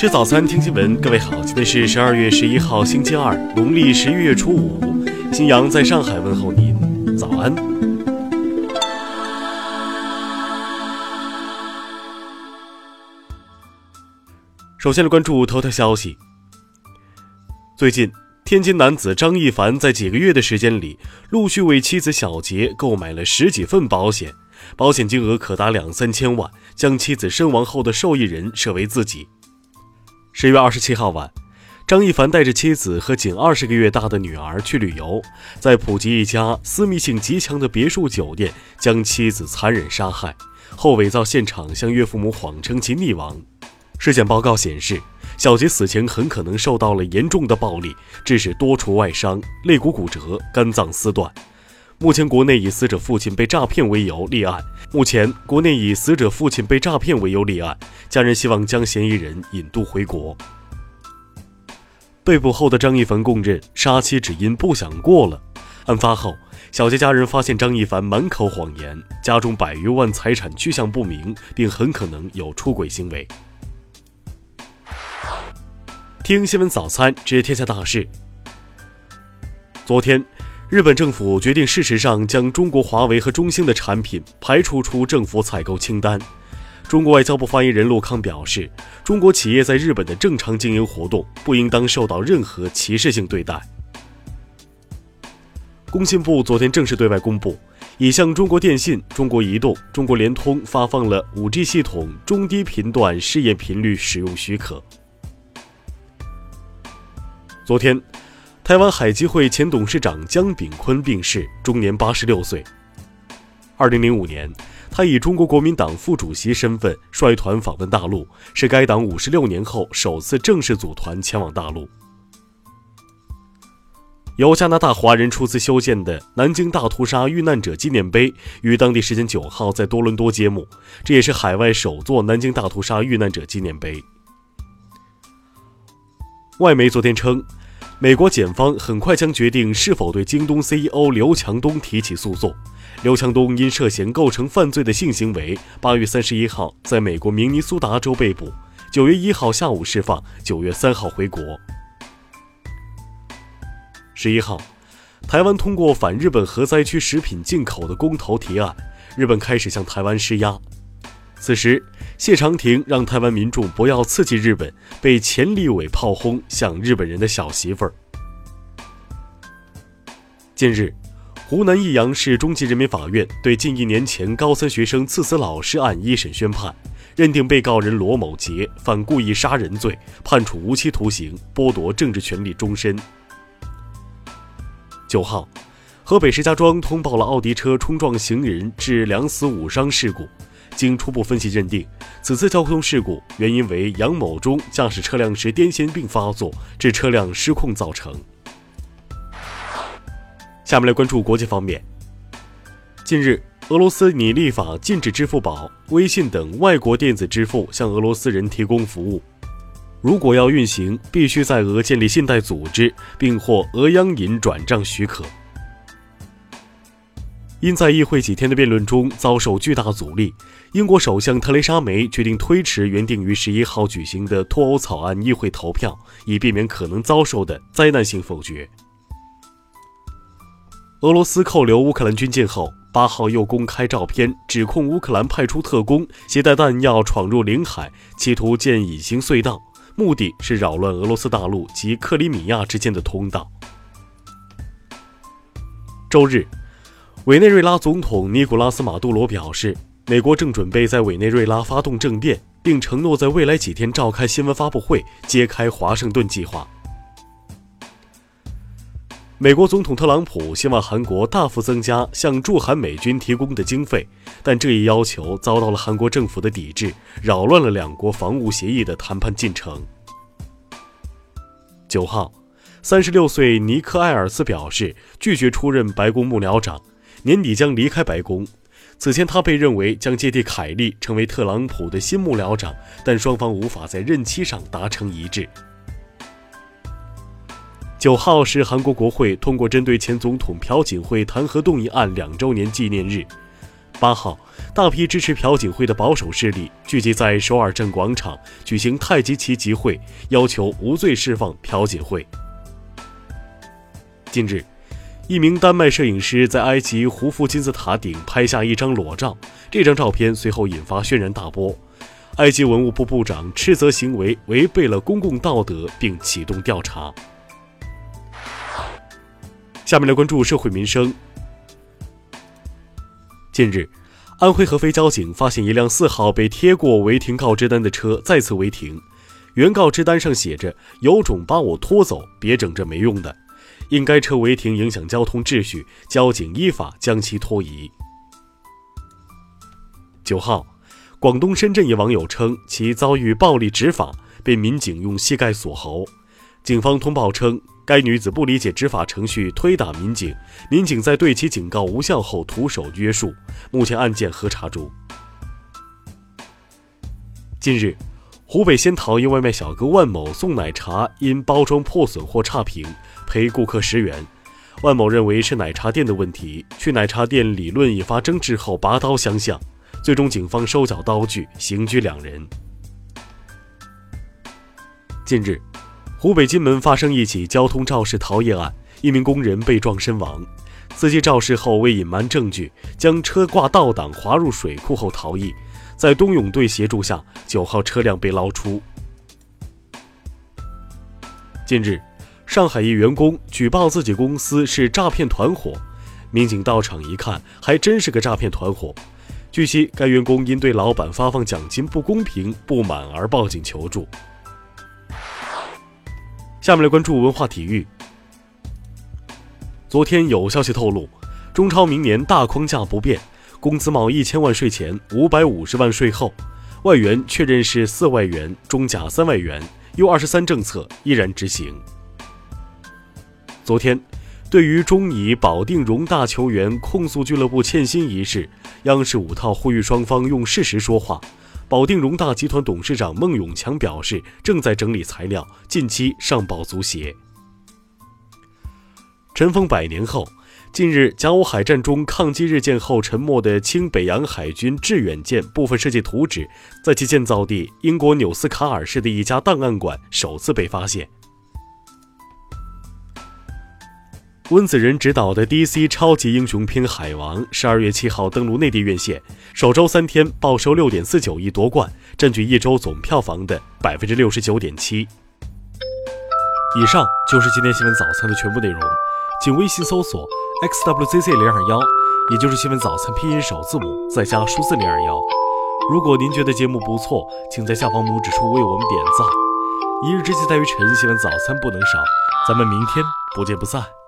吃早餐，听新闻。各位好，今天是十二月十一号，星期二，农历十一月初五。新阳在上海问候您，早安。首先来关注头条消息。最近，天津男子张一凡在几个月的时间里，陆续为妻子小杰购买了十几份保险，保险金额可达两三千万，将妻子身亡后的受益人设为自己。十月二十七号晚，张一凡带着妻子和仅二十个月大的女儿去旅游，在普吉一家私密性极强的别墅酒店将妻子残忍杀害，后伪造现场向岳父母谎称其溺亡。尸检报告显示，小杰死前很可能受到了严重的暴力，致使多处外伤、肋骨骨折、肝脏撕断。目前，国内以死者父亲被诈骗为由立案。目前，国内以死者父亲被诈骗为由立案，家人希望将嫌疑人引渡回国。被捕后的张一凡供认，杀妻只因不想过了。案发后，小杰家人发现张一凡满口谎言，家中百余万财产去向不明，并很可能有出轨行为。听新闻早餐，知天下大事。昨天。日本政府决定，事实上将中国华为和中兴的产品排除出政府采购清单。中国外交部发言人陆康表示，中国企业在日本的正常经营活动不应当受到任何歧视性对待。工信部昨天正式对外公布，已向中国电信、中国移动、中国联通发放了 5G 系统中低频段试验频率使用许可。昨天。台湾海基会前董事长江炳坤病逝，终年八十六岁。二零零五年，他以中国国民党副主席身份率团访问大陆，是该党五十六年后首次正式组团前往大陆。由加拿大华人出资修建的南京大屠杀遇难者纪念碑，于当地时间九号在多伦多揭幕，这也是海外首座南京大屠杀遇难者纪念碑。外媒昨天称。美国检方很快将决定是否对京东 CEO 刘强东提起诉讼。刘强东因涉嫌构成犯罪的性行为，八月三十一号在美国明尼苏达州被捕，九月一号下午释放，九月三号回国。十一号，台湾通过反日本核灾区食品进口的公投提案，日本开始向台湾施压。此时，谢长廷让台湾民众不要刺激日本，被前立委炮轰像日本人的小媳妇儿。近日，湖南益阳市中级人民法院对近一年前高三学生刺死老师案一审宣判，认定被告人罗某杰犯故意杀人罪，判处无期徒刑，剥夺政治权利终身。九号，河北石家庄通报了奥迪车冲撞行人致两死五伤事故。经初步分析认定，此次交通事故原因为杨某忠驾驶车辆时癫痫病发作，致车辆失控造成。下面来关注国际方面。近日，俄罗斯拟立法禁止支付宝、微信等外国电子支付向俄罗斯人提供服务，如果要运行，必须在俄建立信贷组织，并获俄央银转账许可。因在议会几天的辩论中遭受巨大阻力，英国首相特蕾莎梅决定推迟原定于十一号举行的脱欧草案议会投票，以避免可能遭受的灾难性否决。俄罗斯扣留乌克兰军舰后，八号又公开照片，指控乌克兰派出特工携带弹药闯入领海，企图建隐形隧道，目的是扰乱俄罗斯大陆及克里米亚之间的通道。周日。委内瑞拉总统尼古拉斯·马杜罗表示，美国正准备在委内瑞拉发动政变，并承诺在未来几天召开新闻发布会，揭开华盛顿计划。美国总统特朗普希望韩国大幅增加向驻韩美军提供的经费，但这一要求遭到了韩国政府的抵制，扰乱了两国防务协议的谈判进程。九号，三十六岁尼克·埃尔斯表示拒绝出任白宫幕僚长。年底将离开白宫。此前，他被认为将接替凯利成为特朗普的新幕僚长，但双方无法在任期上达成一致。九号是韩国国会通过针对前总统朴槿惠弹劾动议案两周年纪念日。八号，大批支持朴槿惠的保守势力聚集在首尔镇广场举行太极旗集会，要求无罪释放朴槿惠。近日，一名丹麦摄影师在埃及胡夫金字塔顶拍下一张裸照，这张照片随后引发轩然大波。埃及文物部部长斥责行为违背了公共道德，并启动调查。下面来关注社会民生。近日，安徽合肥交警发现一辆四号被贴过违停告知单的车再次违停，原告知单上写着“有种把我拖走，别整这没用的”，因该车违停影响交通秩序，交警依法将其拖移。九号，广东深圳一网友称其遭遇暴力执法，被民警用膝盖锁喉，警方通报称。该女子不理解执法程序，推打民警。民警在对其警告无效后，徒手约束。目前案件核查中。近日，湖北仙桃一外卖小哥万某送奶茶因包装破损或差评，赔顾客十元。万某认为是奶茶店的问题，去奶茶店理论引发争执后拔刀相向，最终警方收缴刀具，刑拘两人。近日。湖北荆门发生一起交通肇事逃逸案，一名工人被撞身亡，司机肇事后为隐瞒证据，将车挂倒档滑入水库后逃逸，在冬泳队协助下，九号车辆被捞出。近日，上海一员工举报自己公司是诈骗团伙，民警到场一看，还真是个诈骗团伙。据悉，该员工因对老板发放奖金不公平不满而报警求助。下面来关注文化体育。昨天有消息透露，中超明年大框架不变，工资帽一千万税前，五百五十万税后，外援确认是四外援，中甲三外援，U 二十三政策依然执行。昨天，对于中乙保定容大球员控诉俱乐部欠薪一事，央视五套呼吁双方用事实说话。保定容大集团董事长孟永强表示，正在整理材料，近期上报足协。尘封百年后，近日甲午海战中抗击日舰后沉没的清北洋海军致远舰部分设计图纸，在其建造地英国纽斯卡尔市的一家档案馆首次被发现。温子仁执导的 DC 超级英雄片《海王》十二月七号登陆内地院线，首周三天报收六点四九亿夺冠，占据一周总票房的百分之六十九点七。以上就是今天新闻早餐的全部内容，请微信搜索 xwzc 零二幺，也就是新闻早餐拼音首字母再加数字零二幺。如果您觉得节目不错，请在下方拇指处为我们点赞。一日之计在于晨，新闻早餐不能少，咱们明天不见不散。